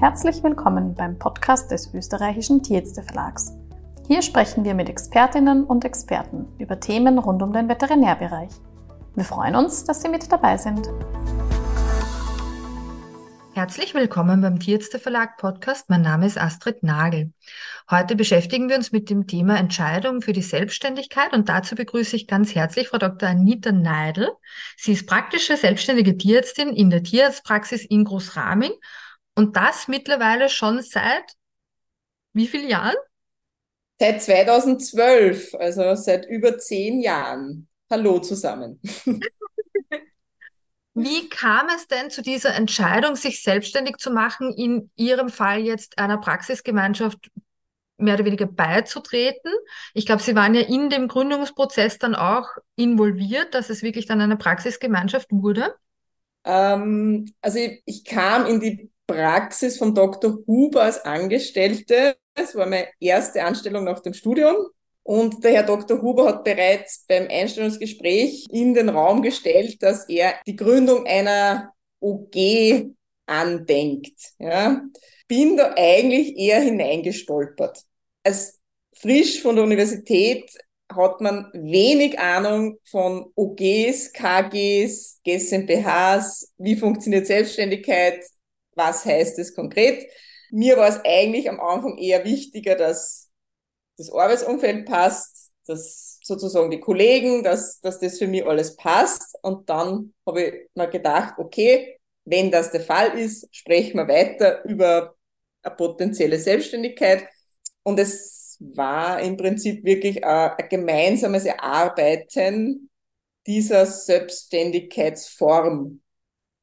Herzlich willkommen beim Podcast des österreichischen Tierärzte Verlags. Hier sprechen wir mit Expertinnen und Experten über Themen rund um den Veterinärbereich. Wir freuen uns, dass Sie mit dabei sind. Herzlich willkommen beim Tierärzte Verlag Podcast. Mein Name ist Astrid Nagel. Heute beschäftigen wir uns mit dem Thema Entscheidung für die Selbstständigkeit und dazu begrüße ich ganz herzlich Frau Dr. Anita Neidl. Sie ist praktische selbstständige Tierärztin in der Tierarztpraxis in Großraming und das mittlerweile schon seit wie vielen Jahren? Seit 2012, also seit über zehn Jahren. Hallo zusammen. Wie kam es denn zu dieser Entscheidung, sich selbstständig zu machen, in Ihrem Fall jetzt einer Praxisgemeinschaft mehr oder weniger beizutreten? Ich glaube, Sie waren ja in dem Gründungsprozess dann auch involviert, dass es wirklich dann eine Praxisgemeinschaft wurde. Ähm, also ich, ich kam in die Praxis von Dr. Huber als Angestellte. Das war meine erste Anstellung nach dem Studium. Und der Herr Dr. Huber hat bereits beim Einstellungsgespräch in den Raum gestellt, dass er die Gründung einer OG andenkt. Ja. Bin da eigentlich eher hineingestolpert. Als frisch von der Universität hat man wenig Ahnung von OGs, KGs, GmbHs, wie funktioniert Selbstständigkeit, was heißt es konkret. Mir war es eigentlich am Anfang eher wichtiger, dass das Arbeitsumfeld passt, dass sozusagen die Kollegen, dass, dass das für mich alles passt. Und dann habe ich mir gedacht, okay, wenn das der Fall ist, sprechen wir weiter über eine potenzielle Selbstständigkeit. Und es war im Prinzip wirklich ein, ein gemeinsames Erarbeiten dieser Selbstständigkeitsform.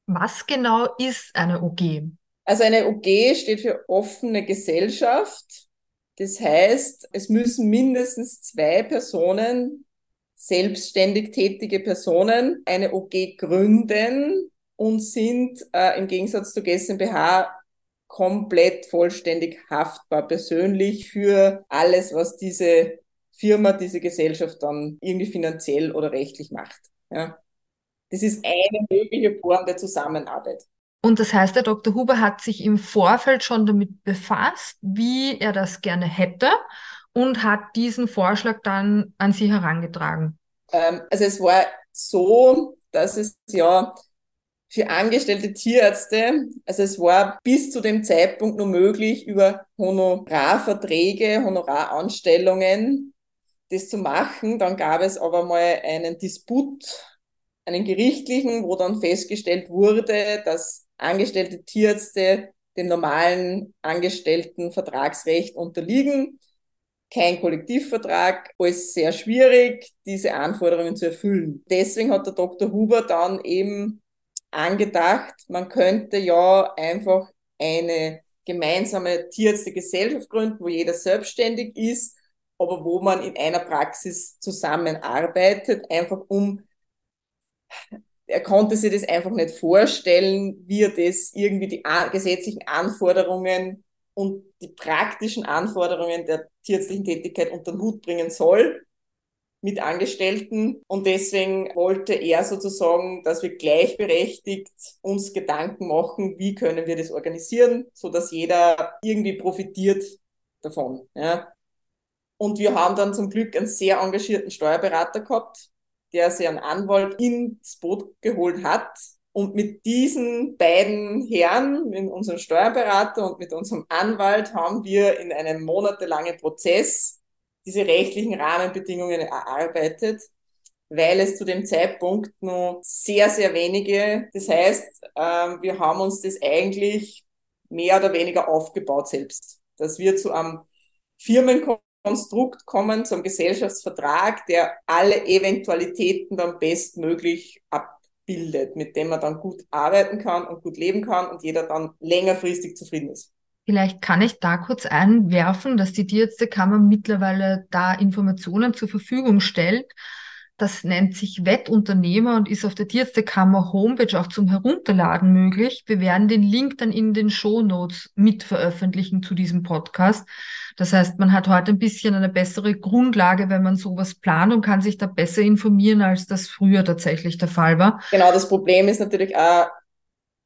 Was genau ist eine OG? Also eine OG steht für offene Gesellschaft. Das heißt, es müssen mindestens zwei Personen, selbstständig tätige Personen, eine OG gründen und sind äh, im Gegensatz zu GmbH komplett vollständig haftbar persönlich für alles, was diese Firma, diese Gesellschaft dann irgendwie finanziell oder rechtlich macht. Ja. Das ist eine mögliche Form der Zusammenarbeit. Und das heißt, der Dr. Huber hat sich im Vorfeld schon damit befasst, wie er das gerne hätte und hat diesen Vorschlag dann an Sie herangetragen. Ähm, also es war so, dass es ja für angestellte Tierärzte, also es war bis zu dem Zeitpunkt nur möglich, über Honorarverträge, Honoraranstellungen das zu machen. Dann gab es aber mal einen Disput einen gerichtlichen, wo dann festgestellt wurde, dass angestellte Tierärzte dem normalen Angestelltenvertragsrecht unterliegen. Kein Kollektivvertrag, alles sehr schwierig, diese Anforderungen zu erfüllen. Deswegen hat der Dr. Huber dann eben angedacht, man könnte ja einfach eine gemeinsame Tierärztegesellschaft gründen, wo jeder selbstständig ist, aber wo man in einer Praxis zusammenarbeitet, einfach um er konnte sich das einfach nicht vorstellen, wie er das irgendwie die gesetzlichen Anforderungen und die praktischen Anforderungen der tierärztlichen Tätigkeit unter den Hut bringen soll mit Angestellten. Und deswegen wollte er sozusagen, dass wir gleichberechtigt uns Gedanken machen, wie können wir das organisieren, so dass jeder irgendwie profitiert davon. Ja. Und wir haben dann zum Glück einen sehr engagierten Steuerberater gehabt, der sich einen Anwalt ins Boot geholt hat. Und mit diesen beiden Herren, mit unserem Steuerberater und mit unserem Anwalt, haben wir in einem monatelangen Prozess diese rechtlichen Rahmenbedingungen erarbeitet, weil es zu dem Zeitpunkt nur sehr, sehr wenige, das heißt, ähm, wir haben uns das eigentlich mehr oder weniger aufgebaut selbst, dass wir zu einem Firmenkonzept Konstrukt kommen, zum Gesellschaftsvertrag, der alle Eventualitäten dann bestmöglich abbildet, mit dem man dann gut arbeiten kann und gut leben kann und jeder dann längerfristig zufrieden ist. Vielleicht kann ich da kurz einwerfen, dass die Tierärztekammer mittlerweile da Informationen zur Verfügung stellt. Das nennt sich Wettunternehmer und ist auf der Tierärztekammer Homepage auch zum Herunterladen möglich. Wir werden den Link dann in den Show Notes mit veröffentlichen zu diesem Podcast. Das heißt, man hat heute ein bisschen eine bessere Grundlage, wenn man sowas plant und kann sich da besser informieren, als das früher tatsächlich der Fall war. Genau, das Problem ist natürlich auch,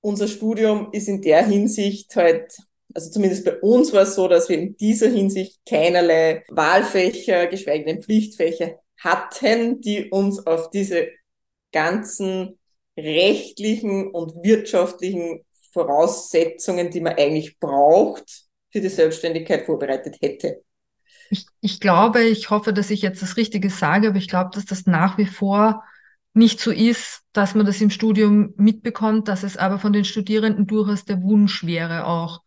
unser Studium ist in der Hinsicht halt Also zumindest bei uns war es so, dass wir in dieser Hinsicht keinerlei Wahlfächer, geschweige denn Pflichtfächer hatten, die uns auf diese ganzen rechtlichen und wirtschaftlichen Voraussetzungen, die man eigentlich braucht, für die Selbstständigkeit vorbereitet hätte. Ich, ich glaube, ich hoffe, dass ich jetzt das Richtige sage, aber ich glaube, dass das nach wie vor nicht so ist, dass man das im Studium mitbekommt, dass es aber von den Studierenden durchaus der Wunsch wäre auch,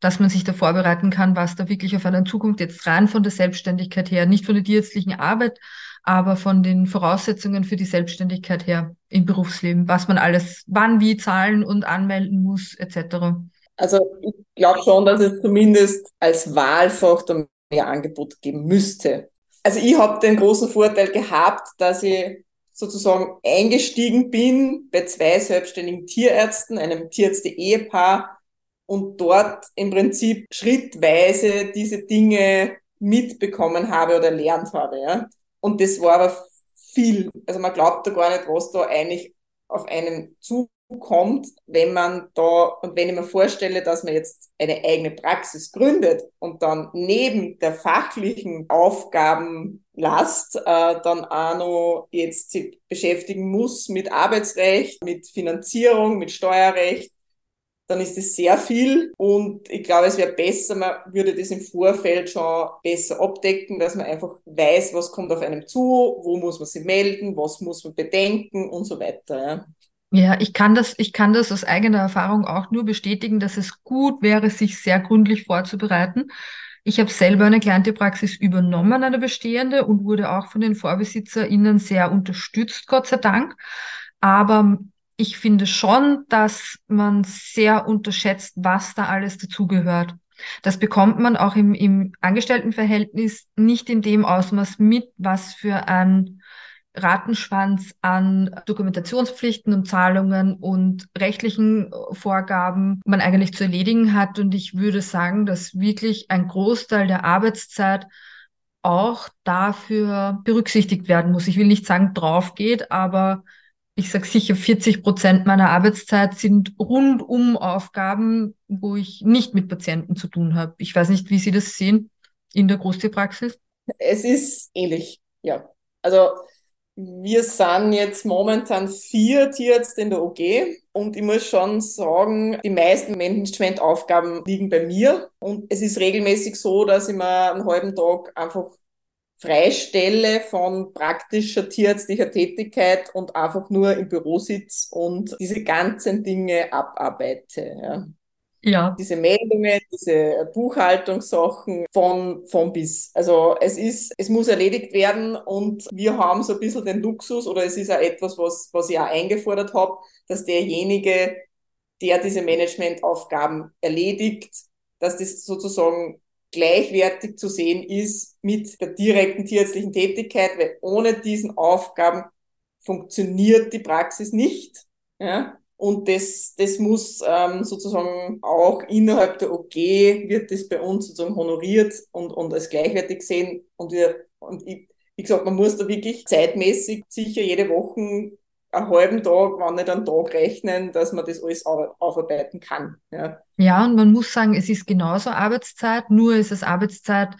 dass man sich da vorbereiten kann, was da wirklich auf einer Zukunft jetzt rein von der Selbstständigkeit her, nicht von der tierärztlichen Arbeit, aber von den Voraussetzungen für die Selbstständigkeit her im Berufsleben, was man alles wann wie zahlen und anmelden muss, etc. Also ich glaube schon, dass es zumindest als Wahlfach da mehr Angebot geben müsste. Also ich habe den großen Vorteil gehabt, dass ich sozusagen eingestiegen bin bei zwei selbstständigen Tierärzten, einem Tierärzte-Ehepaar und dort im Prinzip schrittweise diese Dinge mitbekommen habe oder lernt habe. Ja. Und das war aber viel. Also man glaubt da gar nicht, was da eigentlich auf einen zukommt, wenn man da, und wenn ich mir vorstelle, dass man jetzt eine eigene Praxis gründet und dann neben der fachlichen Aufgabenlast äh, dann auch noch jetzt sich beschäftigen muss mit Arbeitsrecht, mit Finanzierung, mit Steuerrecht, dann ist es sehr viel und ich glaube, es wäre besser, man würde das im Vorfeld schon besser abdecken, dass man einfach weiß, was kommt auf einem zu, wo muss man sich melden, was muss man bedenken und so weiter. Ja. Ich kann das, ich kann das aus eigener Erfahrung auch nur bestätigen, dass es gut wäre, sich sehr gründlich vorzubereiten. Ich habe selber eine kleine Praxis übernommen, eine bestehende, und wurde auch von den VorbesitzerInnen sehr unterstützt, Gott sei Dank. Aber ich finde schon, dass man sehr unterschätzt, was da alles dazugehört. Das bekommt man auch im, im Angestelltenverhältnis nicht in dem Ausmaß mit, was für ein Ratenschwanz an Dokumentationspflichten und Zahlungen und rechtlichen Vorgaben man eigentlich zu erledigen hat. Und ich würde sagen, dass wirklich ein Großteil der Arbeitszeit auch dafür berücksichtigt werden muss. Ich will nicht sagen, drauf geht, aber ich sage sicher, 40 Prozent meiner Arbeitszeit sind rundum Aufgaben, wo ich nicht mit Patienten zu tun habe. Ich weiß nicht, wie Sie das sehen in der Großtierpraxis. Es ist ähnlich, ja. Also wir sind jetzt momentan vier Tierärzte in der OG und ich muss schon sagen, die meisten Managementaufgaben liegen bei mir und es ist regelmäßig so, dass ich mir einen halben Tag einfach freistelle von praktischer tierärztlicher Tätigkeit und einfach nur im Büro sitze und diese ganzen Dinge abarbeite. Ja. Ja. Diese Meldungen, diese Buchhaltungssachen von, von bis. Also es ist, es muss erledigt werden und wir haben so ein bisschen den Luxus oder es ist auch etwas, was, was ich auch eingefordert habe, dass derjenige, der diese Managementaufgaben erledigt, dass das sozusagen gleichwertig zu sehen ist mit der direkten tierärztlichen Tätigkeit, weil ohne diesen Aufgaben funktioniert die Praxis nicht. Ja? Und das, das muss ähm, sozusagen auch innerhalb der OG wird das bei uns sozusagen honoriert und, und als gleichwertig sehen. Und wir, und ich, wie gesagt, man muss da wirklich zeitmäßig sicher jede Woche einen halben Tag, wenn nicht einen Tag rechnen, dass man das alles aufarbeiten kann. Ja. ja, und man muss sagen, es ist genauso Arbeitszeit, nur ist es Arbeitszeit,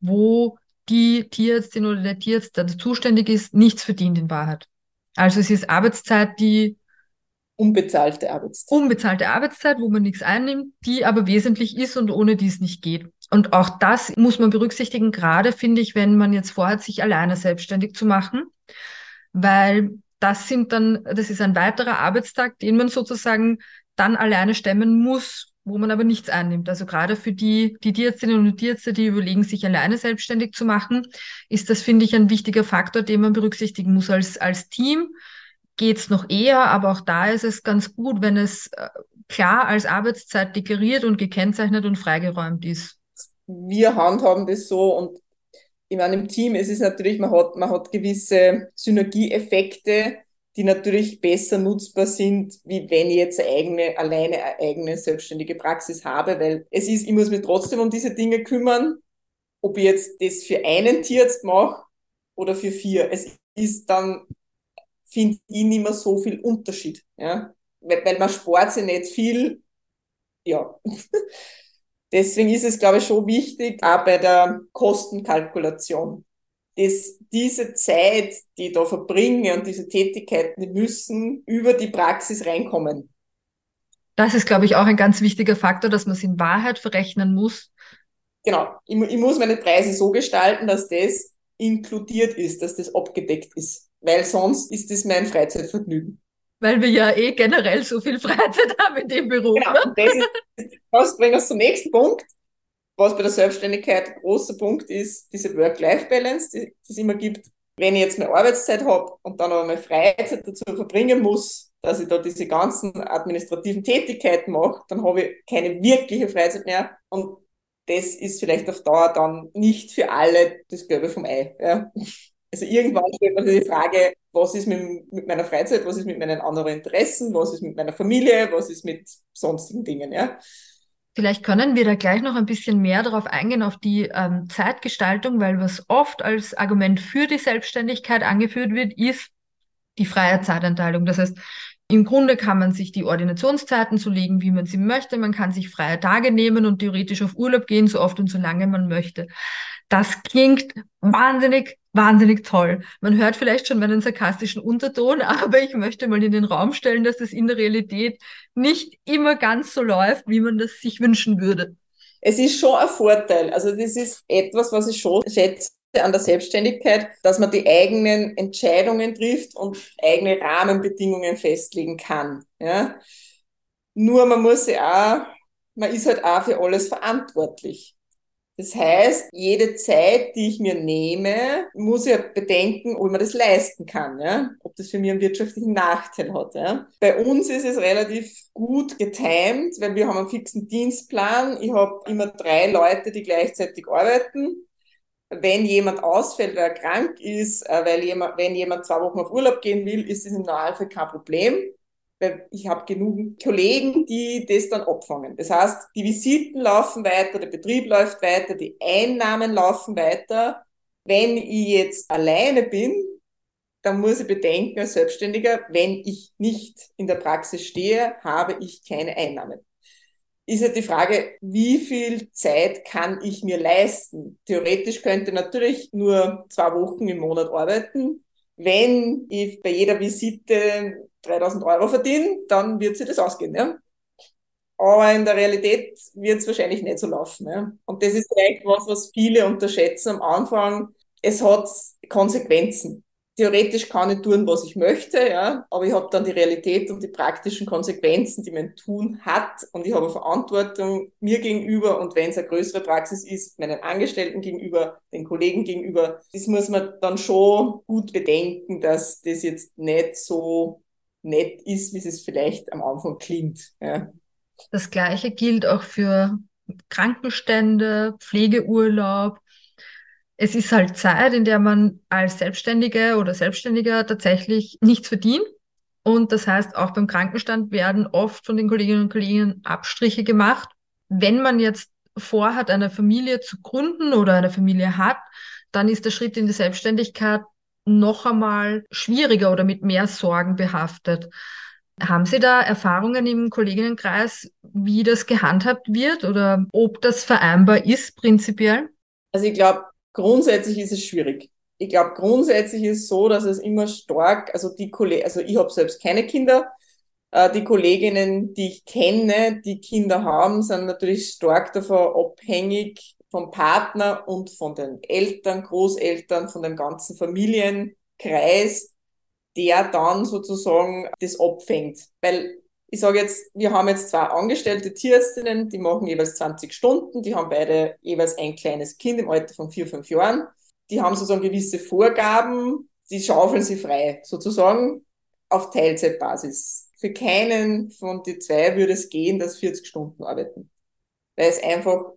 wo die Tierärztin oder der Tierarzt, der zuständig ist, nichts verdient in Wahrheit. Also es ist Arbeitszeit, die unbezahlte Arbeitszeit. Unbezahlte Arbeitszeit, wo man nichts einnimmt, die aber wesentlich ist und ohne die es nicht geht. Und auch das muss man berücksichtigen, gerade finde ich, wenn man jetzt vorhat, sich alleine selbstständig zu machen, weil das sind dann, das ist ein weiterer Arbeitstag, den man sozusagen dann alleine stemmen muss, wo man aber nichts einnimmt. Also gerade für die, die Tierärztinnen und Tierärzte, die überlegen, sich alleine selbstständig zu machen, ist das, finde ich, ein wichtiger Faktor, den man berücksichtigen muss. Als, als Team geht's noch eher, aber auch da ist es ganz gut, wenn es äh, klar als Arbeitszeit deklariert und gekennzeichnet und freigeräumt ist. Wir handhaben das so und in einem Team ist es natürlich, man hat, man hat gewisse Synergieeffekte, die natürlich besser nutzbar sind, wie wenn ich jetzt eine eigene, alleine eine eigene selbstständige Praxis habe, weil es ist, ich muss mich trotzdem um diese Dinge kümmern, ob ich jetzt das für einen Tierarzt mache oder für vier. Es ist dann, finde ich, nicht mehr so viel Unterschied, ja, weil, weil man spart sich nicht viel, ja. Deswegen ist es, glaube ich, schon wichtig, auch bei der Kostenkalkulation, dass diese Zeit, die ich da verbringe und diese Tätigkeiten, die müssen über die Praxis reinkommen. Das ist, glaube ich, auch ein ganz wichtiger Faktor, dass man es in Wahrheit verrechnen muss. Genau. Ich, ich muss meine Preise so gestalten, dass das inkludiert ist, dass das abgedeckt ist. Weil sonst ist das mein Freizeitvergnügen. Weil wir ja eh generell so viel Freizeit haben in dem Beruf. Genau. Ne? Das, ist, das bringt uns zum nächsten Punkt, was bei der Selbstständigkeit ein großer Punkt ist, diese Work-Life-Balance, die, die es immer gibt. Wenn ich jetzt meine Arbeitszeit habe und dann aber meine Freizeit dazu verbringen muss, dass ich da diese ganzen administrativen Tätigkeiten mache, dann habe ich keine wirkliche Freizeit mehr. Und das ist vielleicht auf Dauer dann nicht für alle das Gelbe vom Ei. Ja. Also irgendwann stellt man sich die Frage, was ist mit, mit, meiner Freizeit, was ist mit meinen anderen Interessen, was ist mit meiner Familie, was ist mit sonstigen Dingen, ja. Vielleicht können wir da gleich noch ein bisschen mehr darauf eingehen, auf die ähm, Zeitgestaltung, weil was oft als Argument für die Selbstständigkeit angeführt wird, ist die freie Zeiteinteilung. Das heißt, im Grunde kann man sich die Ordinationszeiten so legen, wie man sie möchte. Man kann sich freie Tage nehmen und theoretisch auf Urlaub gehen, so oft und so lange man möchte. Das klingt wahnsinnig, wahnsinnig toll. Man hört vielleicht schon meinen sarkastischen Unterton, aber ich möchte mal in den Raum stellen, dass es in der Realität nicht immer ganz so läuft, wie man das sich wünschen würde. Es ist schon ein Vorteil. Also das ist etwas, was ich schon schätze an der Selbstständigkeit, dass man die eigenen Entscheidungen trifft und eigene Rahmenbedingungen festlegen kann. Ja? Nur man muss ja auch, man ist halt auch für alles verantwortlich. Das heißt, jede Zeit, die ich mir nehme, muss ich bedenken, ob man das leisten kann, ja? ob das für mich einen wirtschaftlichen Nachteil hat. Ja? Bei uns ist es relativ gut getimt, weil wir haben einen fixen Dienstplan. Ich habe immer drei Leute, die gleichzeitig arbeiten wenn jemand ausfällt, weil er krank ist, äh, weil jemand, wenn jemand zwei Wochen auf Urlaub gehen will, ist das im Normalfall kein Problem. Weil ich habe genug Kollegen, die das dann abfangen. Das heißt, die Visiten laufen weiter, der Betrieb läuft weiter, die Einnahmen laufen weiter. Wenn ich jetzt alleine bin, dann muss ich bedenken als Selbstständiger, wenn ich nicht in der Praxis stehe, habe ich keine Einnahmen ist ja die Frage, wie viel Zeit kann ich mir leisten? Theoretisch könnte ich natürlich nur zwei Wochen im Monat arbeiten. Wenn ich bei jeder Visite 3000 Euro verdiene, dann wird sich das ausgehen. Ja? Aber in der Realität wird es wahrscheinlich nicht so laufen. Ja? Und das ist vielleicht was, was viele unterschätzen am Anfang. Es hat Konsequenzen theoretisch kann ich tun, was ich möchte, ja, aber ich habe dann die Realität und die praktischen Konsequenzen, die mein Tun hat und ich habe Verantwortung mir gegenüber und wenn es eine größere Praxis ist, meinen Angestellten gegenüber, den Kollegen gegenüber, das muss man dann schon gut bedenken, dass das jetzt nicht so nett ist, wie es vielleicht am Anfang klingt. Ja. Das Gleiche gilt auch für Krankenstände, Pflegeurlaub, es ist halt Zeit, in der man als Selbstständige oder Selbstständiger tatsächlich nichts verdient. Und das heißt, auch beim Krankenstand werden oft von den Kolleginnen und Kollegen Abstriche gemacht. Wenn man jetzt vorhat, eine Familie zu gründen oder eine Familie hat, dann ist der Schritt in die Selbstständigkeit noch einmal schwieriger oder mit mehr Sorgen behaftet. Haben Sie da Erfahrungen im Kolleginnenkreis, wie das gehandhabt wird oder ob das vereinbar ist prinzipiell? Also ich glaube, Grundsätzlich ist es schwierig. Ich glaube, grundsätzlich ist es so, dass es immer stark, also die Kollegen, also ich habe selbst keine Kinder, äh, die Kolleginnen, die ich kenne, die Kinder haben, sind natürlich stark davon abhängig vom Partner und von den Eltern, Großeltern, von dem ganzen Familienkreis, der dann sozusagen das abfängt. Weil ich sage jetzt, wir haben jetzt zwei angestellte Tierärztinnen, die machen jeweils 20 Stunden, die haben beide jeweils ein kleines Kind im Alter von vier, fünf Jahren. Die haben sozusagen gewisse Vorgaben, die schaufeln sie frei, sozusagen auf Teilzeitbasis. Für keinen von die zwei würde es gehen, dass 40 Stunden arbeiten. Weil es einfach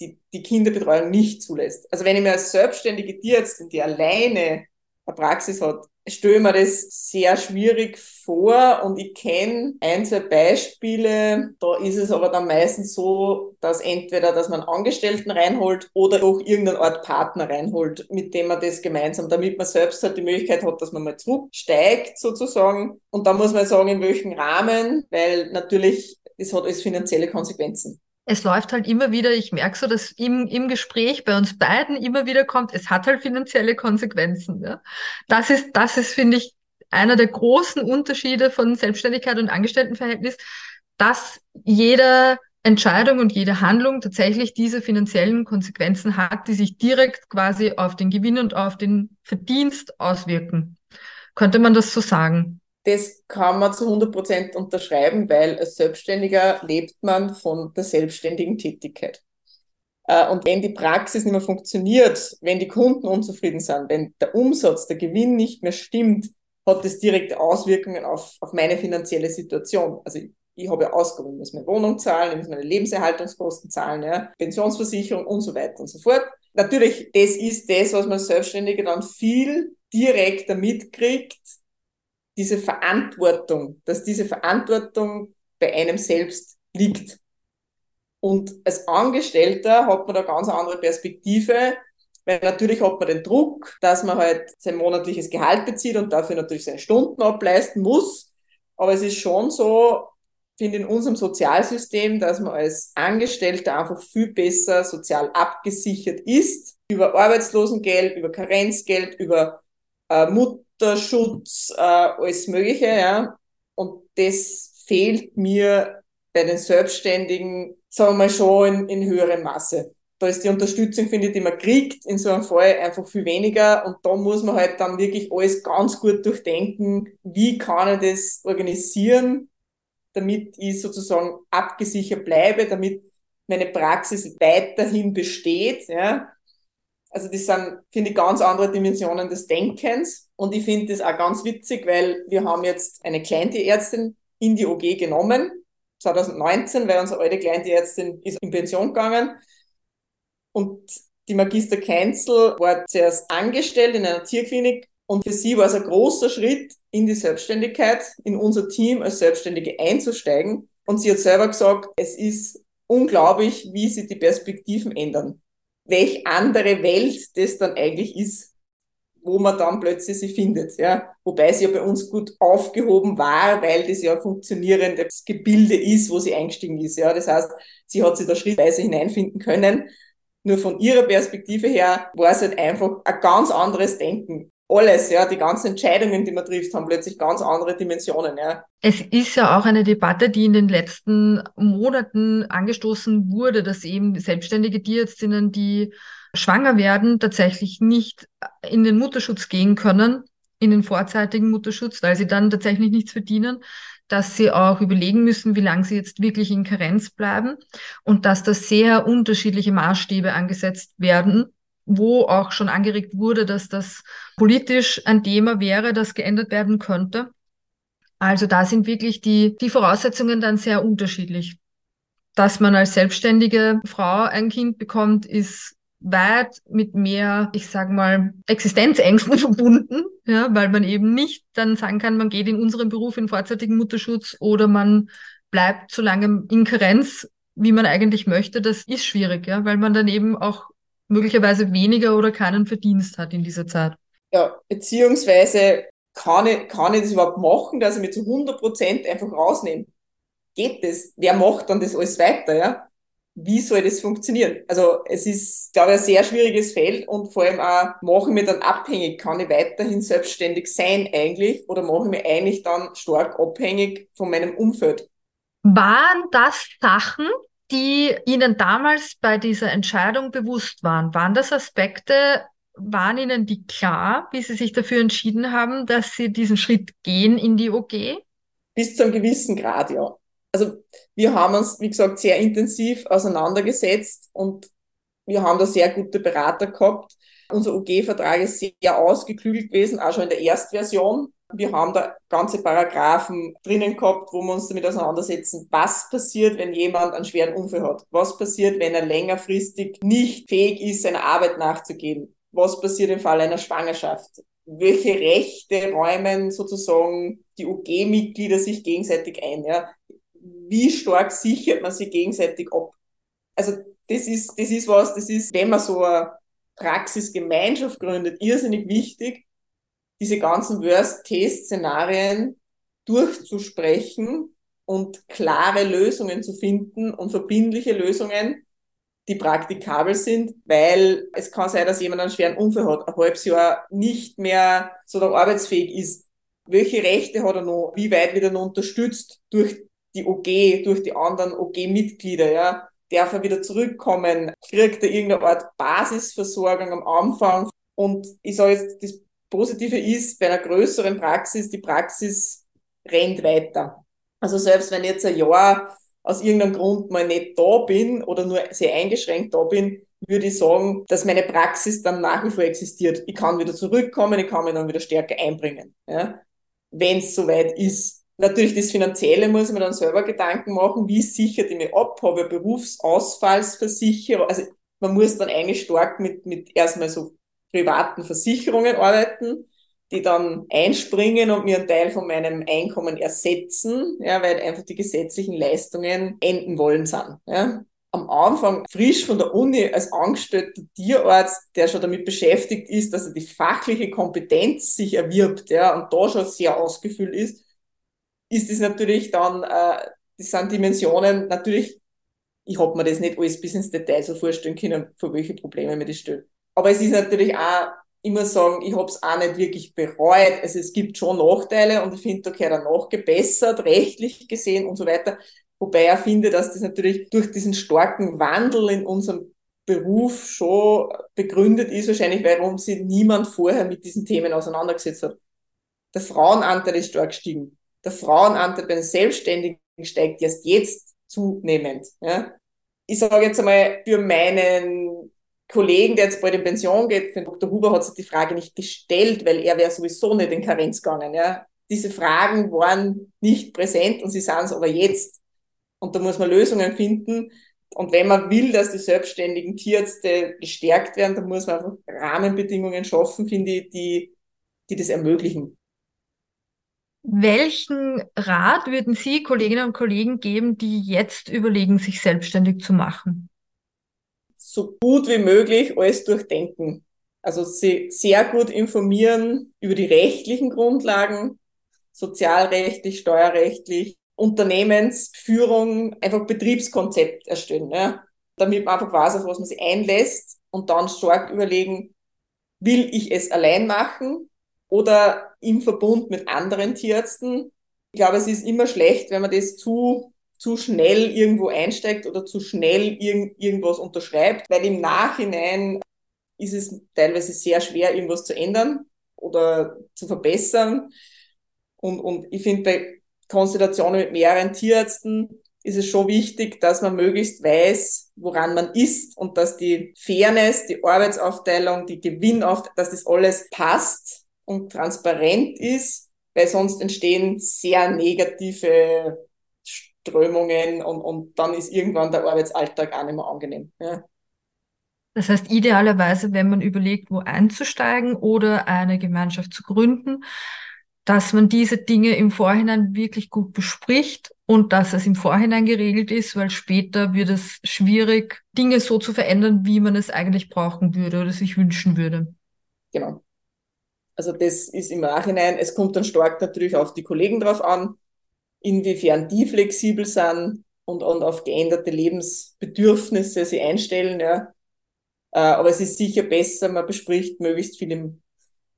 die, die Kinderbetreuung nicht zulässt. Also wenn ich mir als selbstständige Tierärztin, die alleine eine Praxis hat, stelle mir das sehr schwierig vor und ich kenne ein, zwei Beispiele. Da ist es aber dann meistens so, dass entweder, dass man Angestellten reinholt oder auch irgendeine Art Partner reinholt, mit dem man das gemeinsam, damit man selbst halt die Möglichkeit hat, dass man mal zurücksteigt sozusagen. Und da muss man sagen, in welchem Rahmen, weil natürlich, das hat alles finanzielle Konsequenzen. Es läuft halt immer wieder, ich merke so, dass im, im Gespräch bei uns beiden immer wieder kommt, es hat halt finanzielle Konsequenzen. Ja? Das ist, das ist, finde ich, einer der großen Unterschiede von Selbstständigkeit und Angestelltenverhältnis, dass jede Entscheidung und jede Handlung tatsächlich diese finanziellen Konsequenzen hat, die sich direkt quasi auf den Gewinn und auf den Verdienst auswirken. Könnte man das so sagen? Das kann man zu 100 Prozent unterschreiben, weil als Selbstständiger lebt man von der selbstständigen Tätigkeit. Äh, und wenn die Praxis nicht mehr funktioniert, wenn die Kunden unzufrieden sind, wenn der Umsatz, der Gewinn nicht mehr stimmt, hat das direkte Auswirkungen auf, auf meine finanzielle Situation. Also ich, ich habe ja Ausgaben, ich muss meine Wohnung zahlen, ich muss meine Lebenserhaltungskosten zahlen, ja, Pensionsversicherung und so weiter und so fort. Natürlich, das ist das, was man Selbstständige dann viel direkter mitkriegt, diese Verantwortung, dass diese Verantwortung bei einem selbst liegt. Und als Angestellter hat man da ganz andere Perspektive, weil natürlich hat man den Druck, dass man halt sein monatliches Gehalt bezieht und dafür natürlich seine Stunden ableisten muss. Aber es ist schon so, finde in unserem Sozialsystem, dass man als Angestellter einfach viel besser sozial abgesichert ist. Über Arbeitslosengeld, über Karenzgeld, über äh, Mutterschutz, äh, alles Mögliche, ja. Und das fehlt mir bei den Selbstständigen, sagen wir mal, schon in, in höherem Maße. Da ist die Unterstützung, finde ich, die man kriegt, in so einem Fall einfach viel weniger. Und da muss man halt dann wirklich alles ganz gut durchdenken. Wie kann ich das organisieren, damit ich sozusagen abgesichert bleibe, damit meine Praxis weiterhin besteht, ja. Also das sind, finde ich, ganz andere Dimensionen des Denkens. Und ich finde das auch ganz witzig, weil wir haben jetzt eine Kleintierärztin in die OG genommen, 2019, weil unsere alte Kleintierärztin ist in Pension gegangen. Und die Magister Keinzel war zuerst angestellt in einer Tierklinik und für sie war es ein großer Schritt in die Selbstständigkeit, in unser Team als Selbstständige einzusteigen. Und sie hat selber gesagt, es ist unglaublich, wie sich die Perspektiven ändern welch andere Welt das dann eigentlich ist, wo man dann plötzlich sie findet, ja. Wobei sie ja bei uns gut aufgehoben war, weil das ja ein funktionierendes Gebilde ist, wo sie eingestiegen ist, ja. Das heißt, sie hat sich da schrittweise hineinfinden können. Nur von ihrer Perspektive her war es halt einfach ein ganz anderes Denken alles, ja, die ganzen Entscheidungen, die man trifft, haben plötzlich ganz andere Dimensionen, ja. Es ist ja auch eine Debatte, die in den letzten Monaten angestoßen wurde, dass eben selbstständige Tierärztinnen, die schwanger werden, tatsächlich nicht in den Mutterschutz gehen können, in den vorzeitigen Mutterschutz, weil sie dann tatsächlich nichts verdienen, dass sie auch überlegen müssen, wie lange sie jetzt wirklich in Karenz bleiben und dass da sehr unterschiedliche Maßstäbe angesetzt werden wo auch schon angeregt wurde, dass das politisch ein Thema wäre, das geändert werden könnte. Also da sind wirklich die, die Voraussetzungen dann sehr unterschiedlich. Dass man als selbstständige Frau ein Kind bekommt, ist weit mit mehr, ich sag mal, Existenzängsten verbunden, ja, weil man eben nicht dann sagen kann, man geht in unserem Beruf in vorzeitigen Mutterschutz oder man bleibt so lange in Karenz, wie man eigentlich möchte. Das ist schwierig, ja, weil man dann eben auch möglicherweise weniger oder keinen Verdienst hat in dieser Zeit. Ja, beziehungsweise kann ich, kann ich das überhaupt machen, dass ich mich zu 100 Prozent einfach rausnehme? Geht das? Wer macht dann das alles weiter, ja? Wie soll das funktionieren? Also, es ist, glaube ich, ein sehr schwieriges Feld und vor allem auch, mache ich mich dann abhängig? Kann ich weiterhin selbstständig sein eigentlich? Oder mache ich mich eigentlich dann stark abhängig von meinem Umfeld? Waren das Sachen, die Ihnen damals bei dieser Entscheidung bewusst waren? Waren das Aspekte, waren Ihnen die klar, wie Sie sich dafür entschieden haben, dass Sie diesen Schritt gehen in die OG? Bis zu einem gewissen Grad, ja. Also wir haben uns, wie gesagt, sehr intensiv auseinandergesetzt und wir haben da sehr gute Berater gehabt. Unser OG-Vertrag ist sehr ausgeklügelt gewesen, auch schon in der Erstversion. Wir haben da ganze Paragraphen drinnen gehabt, wo wir uns damit auseinandersetzen, was passiert, wenn jemand einen schweren Unfall hat? Was passiert, wenn er längerfristig nicht fähig ist, seiner Arbeit nachzugehen? Was passiert im Fall einer Schwangerschaft? Welche Rechte räumen sozusagen die UG-Mitglieder sich gegenseitig ein? Ja? Wie stark sichert man sich gegenseitig ab? Also das ist, das ist was, das ist, wenn man so eine Praxisgemeinschaft gründet, irrsinnig wichtig, diese ganzen Worst-Case-Szenarien durchzusprechen und klare Lösungen zu finden und verbindliche Lösungen, die praktikabel sind, weil es kann sein, dass jemand einen schweren Unfall hat, ein halbes Jahr nicht mehr so arbeitsfähig ist. Welche Rechte hat er noch? Wie weit wird er noch unterstützt durch die OG, durch die anderen OG-Mitglieder, ja? Darf er wieder zurückkommen? Kriegt er irgendeine Art Basisversorgung am Anfang? Und ich sage jetzt, das Positive ist, bei einer größeren Praxis, die Praxis rennt weiter. Also selbst wenn jetzt ein Jahr aus irgendeinem Grund mal nicht da bin oder nur sehr eingeschränkt da bin, würde ich sagen, dass meine Praxis dann nach wie vor existiert. Ich kann wieder zurückkommen, ich kann mich dann wieder stärker einbringen, ja? wenn es soweit ist. Natürlich das Finanzielle muss mir dann selber Gedanken machen, wie sichert ich mich ab, habe ich Berufsausfallsversicherung, also man muss dann eigentlich stark mit, mit erstmal so privaten Versicherungen arbeiten, die dann einspringen und mir einen Teil von meinem Einkommen ersetzen, ja, weil einfach die gesetzlichen Leistungen enden wollen sind. Ja. Am Anfang frisch von der Uni als angestellter Tierarzt, der schon damit beschäftigt ist, dass er die fachliche Kompetenz sich erwirbt, ja, und da schon sehr ausgefüllt ist, ist es natürlich dann, äh, das sind Dimensionen, natürlich, ich habe mir das nicht alles bis ins Detail so vorstellen können, für welche Probleme mir das stellt. Aber es ist natürlich auch immer sagen, ich habe es auch nicht wirklich bereut. Also es gibt schon Nachteile und ich finde, da gehört er nachgebessert, rechtlich gesehen und so weiter. Wobei er finde, dass das natürlich durch diesen starken Wandel in unserem Beruf schon begründet ist, wahrscheinlich, warum sich niemand vorher mit diesen Themen auseinandergesetzt hat. Der Frauenanteil ist stark gestiegen. Der Frauenanteil bei den Selbstständigen steigt erst jetzt zunehmend. Ja. Ich sage jetzt einmal, für meinen Kollegen, der jetzt bald in Pension geht, für Dr. Huber hat sich die Frage nicht gestellt, weil er wäre sowieso nicht in Karenz gegangen. Ja. Diese Fragen waren nicht präsent und sie sind es aber jetzt. Und da muss man Lösungen finden. Und wenn man will, dass die selbstständigen Tierärzte gestärkt werden, dann muss man einfach Rahmenbedingungen schaffen, finde ich, die, die das ermöglichen. Welchen Rat würden Sie Kolleginnen und Kollegen geben, die jetzt überlegen, sich selbstständig zu machen? so gut wie möglich alles durchdenken. Also sie sehr gut informieren über die rechtlichen Grundlagen, sozialrechtlich, steuerrechtlich, Unternehmensführung, einfach Betriebskonzept erstellen, ja, damit man einfach weiß, auf was man sich einlässt und dann stark überlegen, will ich es allein machen oder im Verbund mit anderen Tierärzten. Ich glaube, es ist immer schlecht, wenn man das zu zu schnell irgendwo einsteigt oder zu schnell irg irgendwas unterschreibt, weil im Nachhinein ist es teilweise sehr schwer, irgendwas zu ändern oder zu verbessern. Und, und ich finde, bei Konstellationen mit mehreren Tierärzten ist es schon wichtig, dass man möglichst weiß, woran man ist und dass die Fairness, die Arbeitsaufteilung, die Gewinnaufteilung, dass das alles passt und transparent ist, weil sonst entstehen sehr negative Strömungen und, und dann ist irgendwann der Arbeitsalltag auch nicht mehr angenehm. Ja. Das heißt, idealerweise, wenn man überlegt, wo einzusteigen oder eine Gemeinschaft zu gründen, dass man diese Dinge im Vorhinein wirklich gut bespricht und dass es im Vorhinein geregelt ist, weil später wird es schwierig, Dinge so zu verändern, wie man es eigentlich brauchen würde oder sich wünschen würde. Genau. Also das ist im Nachhinein, es kommt dann stark natürlich auf die Kollegen drauf an, inwiefern die flexibel sind und, und auf geänderte Lebensbedürfnisse sie einstellen. Ja. Äh, aber es ist sicher besser, man bespricht möglichst viel im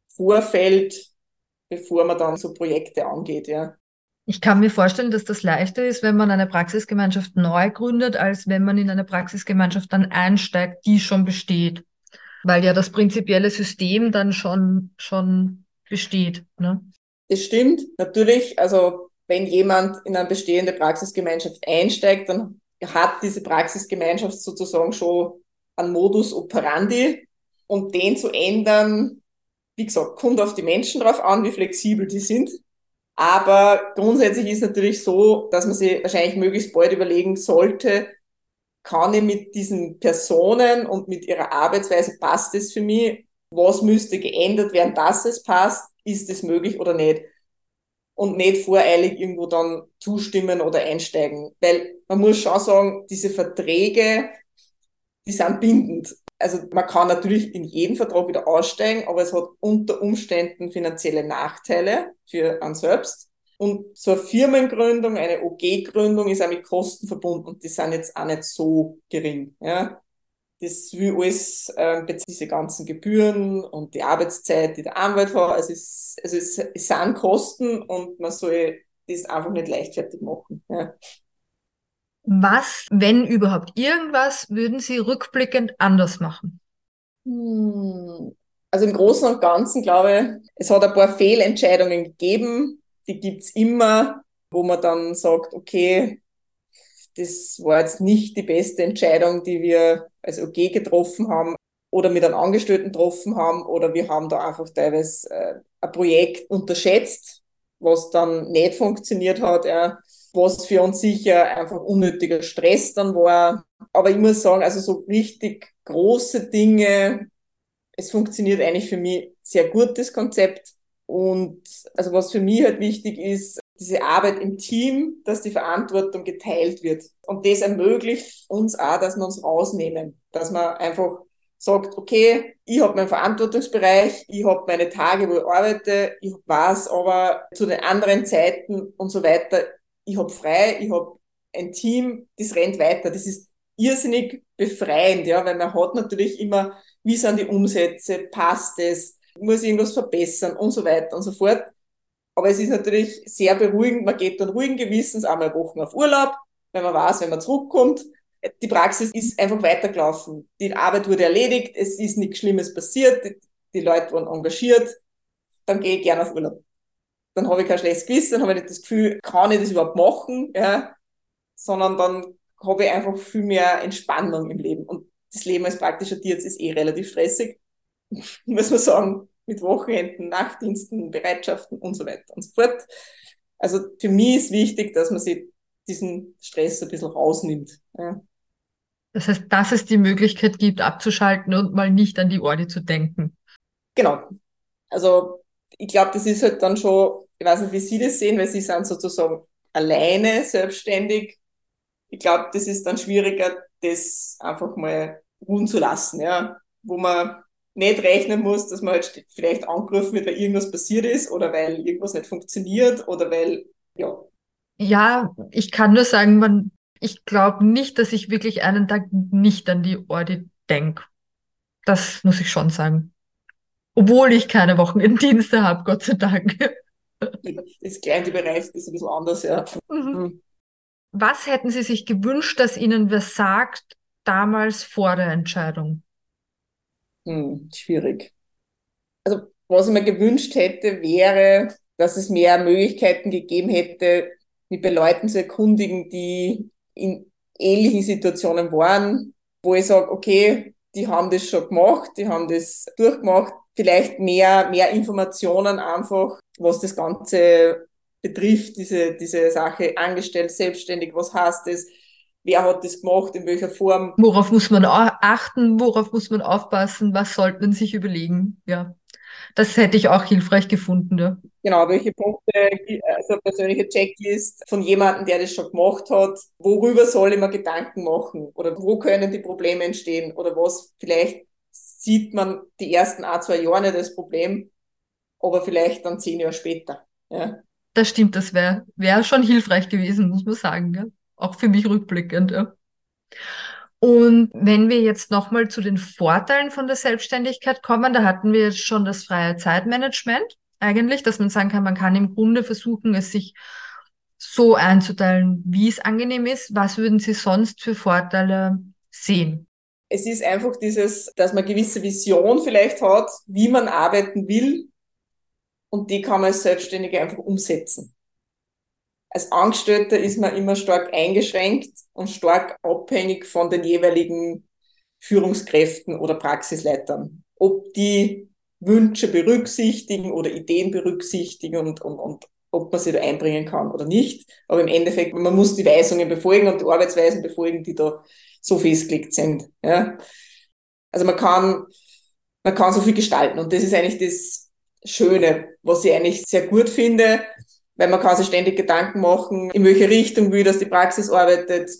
Vorfeld, bevor man dann so Projekte angeht. Ja. Ich kann mir vorstellen, dass das leichter ist, wenn man eine Praxisgemeinschaft neu gründet, als wenn man in eine Praxisgemeinschaft dann einsteigt, die schon besteht. Weil ja das prinzipielle System dann schon, schon besteht. Ne? Das stimmt, natürlich. Also wenn jemand in eine bestehende Praxisgemeinschaft einsteigt, dann hat diese Praxisgemeinschaft sozusagen schon einen Modus operandi und den zu ändern, wie gesagt, kommt auf die Menschen drauf an, wie flexibel die sind. Aber grundsätzlich ist natürlich so, dass man sich wahrscheinlich möglichst bald überlegen sollte, kann ich mit diesen Personen und mit ihrer Arbeitsweise passt es für mich? Was müsste geändert werden, dass es passt? Ist es möglich oder nicht? und nicht voreilig irgendwo dann zustimmen oder einsteigen. Weil man muss schon sagen, diese Verträge, die sind bindend. Also man kann natürlich in jedem Vertrag wieder aussteigen, aber es hat unter Umständen finanzielle Nachteile für einen selbst. Und so eine Firmengründung, eine OG-Gründung ist auch mit Kosten verbunden und die sind jetzt auch nicht so gering. Ja. Das will alles, äh, diese ganzen Gebühren und die Arbeitszeit, die der Anwalt hat. Also es, also es, es sind Kosten und man soll das einfach nicht leichtfertig machen. Ja. Was, wenn überhaupt irgendwas, würden Sie rückblickend anders machen? Hm. Also im Großen und Ganzen glaube ich, es hat ein paar Fehlentscheidungen gegeben, die gibt's immer, wo man dann sagt, okay, das war jetzt nicht die beste Entscheidung, die wir als OG getroffen haben oder mit einem Angestellten getroffen haben oder wir haben da einfach teilweise äh, ein Projekt unterschätzt, was dann nicht funktioniert hat, ja, was für uns sicher einfach unnötiger Stress dann war. Aber ich muss sagen, also so richtig große Dinge, es funktioniert eigentlich für mich sehr gut, das Konzept. Und also was für mich halt wichtig ist, diese Arbeit im Team, dass die Verantwortung geteilt wird. Und das ermöglicht uns auch, dass wir uns rausnehmen, dass man einfach sagt, okay, ich habe meinen Verantwortungsbereich, ich habe meine Tage, wo ich arbeite, ich weiß aber zu den anderen Zeiten und so weiter, ich habe frei, ich habe ein Team, das rennt weiter. Das ist irrsinnig befreiend, ja, weil man hat natürlich immer, wie sind die Umsätze, passt es, muss irgendwas verbessern und so weiter und so fort. Aber es ist natürlich sehr beruhigend, man geht dann ruhigen Gewissens einmal Wochen auf Urlaub, wenn man weiß, wenn man zurückkommt. Die Praxis ist einfach weitergelaufen. Die Arbeit wurde erledigt, es ist nichts Schlimmes passiert, die, die Leute wurden engagiert, dann gehe ich gerne auf Urlaub. Dann habe ich kein schlechtes Gewissen, dann habe ich nicht das Gefühl, kann ich das überhaupt machen, ja, sondern dann habe ich einfach viel mehr Entspannung im Leben. Und das Leben als praktischer Tierarzt ist eh relativ stressig, muss man sagen, mit Wochenenden, Nachtdiensten, Bereitschaften und so weiter und so fort. Also für mich ist wichtig, dass man sich diesen Stress ein bisschen rausnimmt. Ja. Das heißt, dass es die Möglichkeit gibt, abzuschalten und mal nicht an die Ordi zu denken. Genau. Also ich glaube, das ist halt dann schon, ich weiß nicht, wie Sie das sehen, weil Sie sind sozusagen alleine selbstständig. Ich glaube, das ist dann schwieriger, das einfach mal ruhen zu lassen, ja. Wo man nicht rechnen muss, dass man halt vielleicht angegriffen wird, weil irgendwas passiert ist oder weil irgendwas nicht funktioniert oder weil, ja. Ja, ich kann nur sagen, man, ich glaube nicht, dass ich wirklich einen Tag nicht an die Audit denke. Das muss ich schon sagen. Obwohl ich keine Wochenenddienste habe, Gott sei Dank. Das kleine Bereich ist ein bisschen anders, ja. Mhm. mhm. Was hätten Sie sich gewünscht, dass Ihnen wer sagt, damals vor der Entscheidung? Hm, schwierig. Also, was ich mir gewünscht hätte, wäre, dass es mehr Möglichkeiten gegeben hätte, mich bei Leuten zu erkundigen, die in ähnlichen Situationen waren, wo ich sage, okay, die haben das schon gemacht, die haben das durchgemacht, vielleicht mehr, mehr Informationen einfach, was das Ganze betrifft, diese, diese Sache angestellt, selbstständig, was heißt das, wer hat das gemacht, in welcher Form. Worauf muss man achten, worauf muss man aufpassen, was sollte man sich überlegen, ja. Das hätte ich auch hilfreich gefunden, ja. Genau, welche Punkte, also persönliche Checklist von jemandem, der das schon gemacht hat, worüber soll ich mir Gedanken machen oder wo können die Probleme entstehen oder was vielleicht sieht man die ersten ein, zwei Jahre nicht das Problem, aber vielleicht dann zehn Jahre später. Ja. Das stimmt, das wäre wär schon hilfreich gewesen, muss man sagen. Ja auch für mich rückblickend. Ja. Und wenn wir jetzt nochmal zu den Vorteilen von der Selbstständigkeit kommen, da hatten wir jetzt schon das freie Zeitmanagement eigentlich, dass man sagen kann, man kann im Grunde versuchen, es sich so einzuteilen, wie es angenehm ist. Was würden Sie sonst für Vorteile sehen? Es ist einfach dieses, dass man gewisse Vision vielleicht hat, wie man arbeiten will. Und die kann man als Selbstständige einfach umsetzen als Angestellter ist man immer stark eingeschränkt und stark abhängig von den jeweiligen Führungskräften oder Praxisleitern. Ob die Wünsche berücksichtigen oder Ideen berücksichtigen und, und, und ob man sie da einbringen kann oder nicht. Aber im Endeffekt, man muss die Weisungen befolgen und die Arbeitsweisen befolgen, die da so festgelegt sind. Ja. Also man kann, man kann so viel gestalten und das ist eigentlich das Schöne, was ich eigentlich sehr gut finde, weil man kann sich ständig Gedanken machen, in welche Richtung will das die Praxis arbeitet,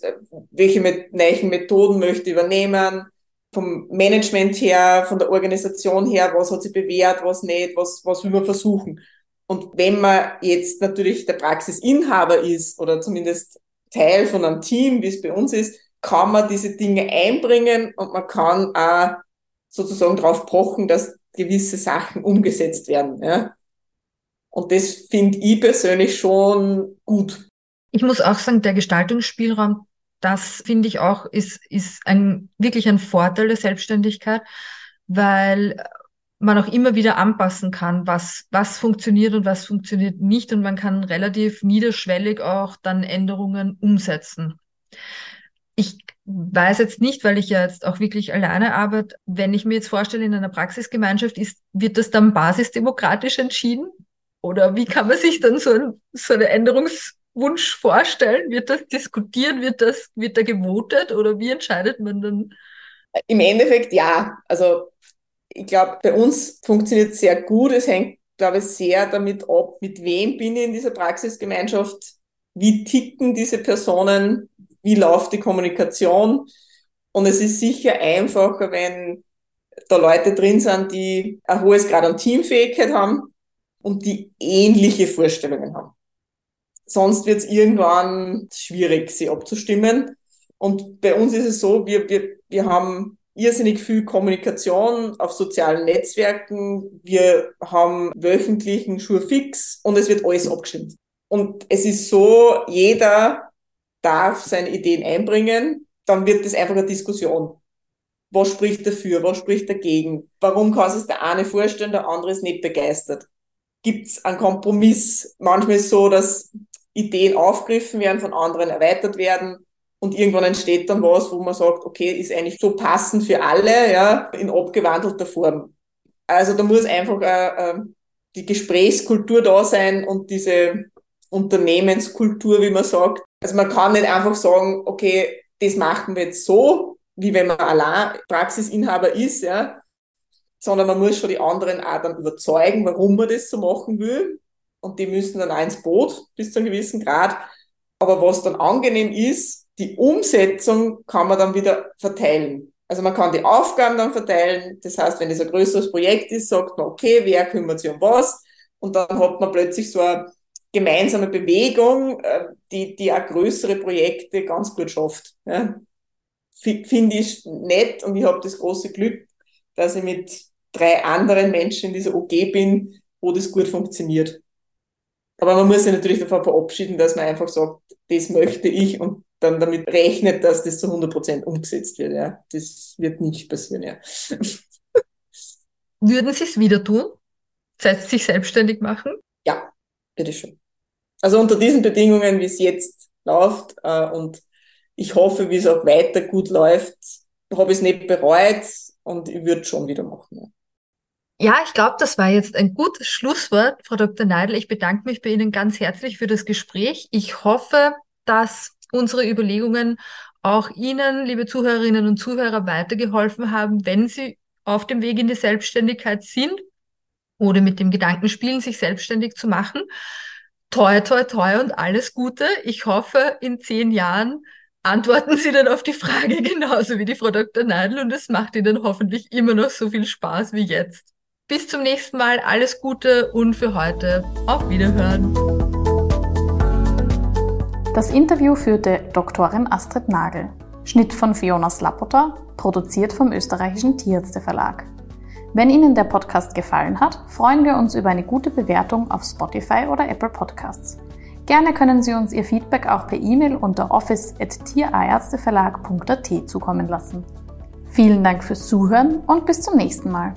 welche mit neuen Methoden möchte übernehmen, vom Management her, von der Organisation her, was hat sich bewährt, was nicht, was, was will man versuchen. Und wenn man jetzt natürlich der Praxisinhaber ist oder zumindest Teil von einem Team, wie es bei uns ist, kann man diese Dinge einbringen und man kann auch sozusagen darauf pochen, dass gewisse Sachen umgesetzt werden. Ja? Und das finde ich persönlich schon gut. Ich muss auch sagen, der Gestaltungsspielraum, das finde ich auch, ist, ist ein, wirklich ein Vorteil der Selbstständigkeit, weil man auch immer wieder anpassen kann, was, was funktioniert und was funktioniert nicht. Und man kann relativ niederschwellig auch dann Änderungen umsetzen. Ich weiß jetzt nicht, weil ich ja jetzt auch wirklich alleine arbeite, wenn ich mir jetzt vorstelle, in einer Praxisgemeinschaft ist, wird das dann basisdemokratisch entschieden? Oder wie kann man sich dann so, ein, so eine Änderungswunsch vorstellen? Wird das diskutiert? Wird das, wird da gewotet? Oder wie entscheidet man dann? Im Endeffekt ja. Also ich glaube, bei uns funktioniert es sehr gut. Es hängt, glaube ich, sehr damit ab, mit wem bin ich in dieser Praxisgemeinschaft, wie ticken diese Personen, wie läuft die Kommunikation. Und es ist sicher einfacher, wenn da Leute drin sind, die ein hohes Grad an Teamfähigkeit haben und die ähnliche Vorstellungen haben. Sonst wird es irgendwann schwierig, sie abzustimmen. Und bei uns ist es so, wir, wir, wir haben irrsinnig viel Kommunikation auf sozialen Netzwerken. Wir haben wöchentlichen Schurfix und es wird alles abgestimmt. Und es ist so, jeder darf seine Ideen einbringen, dann wird das einfach eine Diskussion. Was spricht dafür, was spricht dagegen? Warum kann sich der eine vorstellen, der andere ist nicht begeistert? Gibt es einen Kompromiss? Manchmal ist es so, dass Ideen aufgegriffen werden, von anderen erweitert werden und irgendwann entsteht dann was, wo man sagt, okay, ist eigentlich so passend für alle, ja, in abgewandelter Form. Also da muss einfach äh, äh, die Gesprächskultur da sein und diese Unternehmenskultur, wie man sagt. Also man kann nicht einfach sagen, okay, das machen wir jetzt so, wie wenn man allein Praxisinhaber ist, ja, sondern man muss schon die anderen auch dann überzeugen, warum man das so machen will. Und die müssen dann auch ins Boot bis zu einem gewissen Grad. Aber was dann angenehm ist, die Umsetzung kann man dann wieder verteilen. Also man kann die Aufgaben dann verteilen. Das heißt, wenn es ein größeres Projekt ist, sagt man, okay, wer kümmert sich um was? Und dann hat man plötzlich so eine gemeinsame Bewegung, äh, die, die auch größere Projekte ganz gut schafft. Ja. Finde ich nett und ich habe das große Glück, dass ich mit drei anderen Menschen in dieser OG bin, wo das gut funktioniert. Aber man muss sich natürlich davon verabschieden, dass man einfach sagt, das möchte ich und dann damit rechnet, dass das zu 100 Prozent umgesetzt wird. Ja. Das wird nicht passieren. Ja. Würden Sie es wieder tun? Sich selbstständig machen? Ja, ich schon. Also unter diesen Bedingungen, wie es jetzt läuft äh, und ich hoffe, wie es auch weiter gut läuft, habe ich es nicht bereut und ich würde schon wieder machen. Ja. Ja, ich glaube, das war jetzt ein gutes Schlusswort, Frau Dr. Neidl. Ich bedanke mich bei Ihnen ganz herzlich für das Gespräch. Ich hoffe, dass unsere Überlegungen auch Ihnen, liebe Zuhörerinnen und Zuhörer, weitergeholfen haben, wenn Sie auf dem Weg in die Selbstständigkeit sind oder mit dem Gedanken spielen, sich selbstständig zu machen. Toi, toi, toi und alles Gute. Ich hoffe, in zehn Jahren antworten Sie dann auf die Frage genauso wie die Frau Dr. Neidl und es macht Ihnen hoffentlich immer noch so viel Spaß wie jetzt. Bis zum nächsten Mal, alles Gute und für heute auf Wiederhören. Das Interview führte Doktorin Astrid Nagel. Schnitt von Fiona Slapota, produziert vom österreichischen Tierärzte Verlag. Wenn Ihnen der Podcast gefallen hat, freuen wir uns über eine gute Bewertung auf Spotify oder Apple Podcasts. Gerne können Sie uns Ihr Feedback auch per E-Mail unter office.tierärzteverlag.at zukommen lassen. Vielen Dank fürs Zuhören und bis zum nächsten Mal.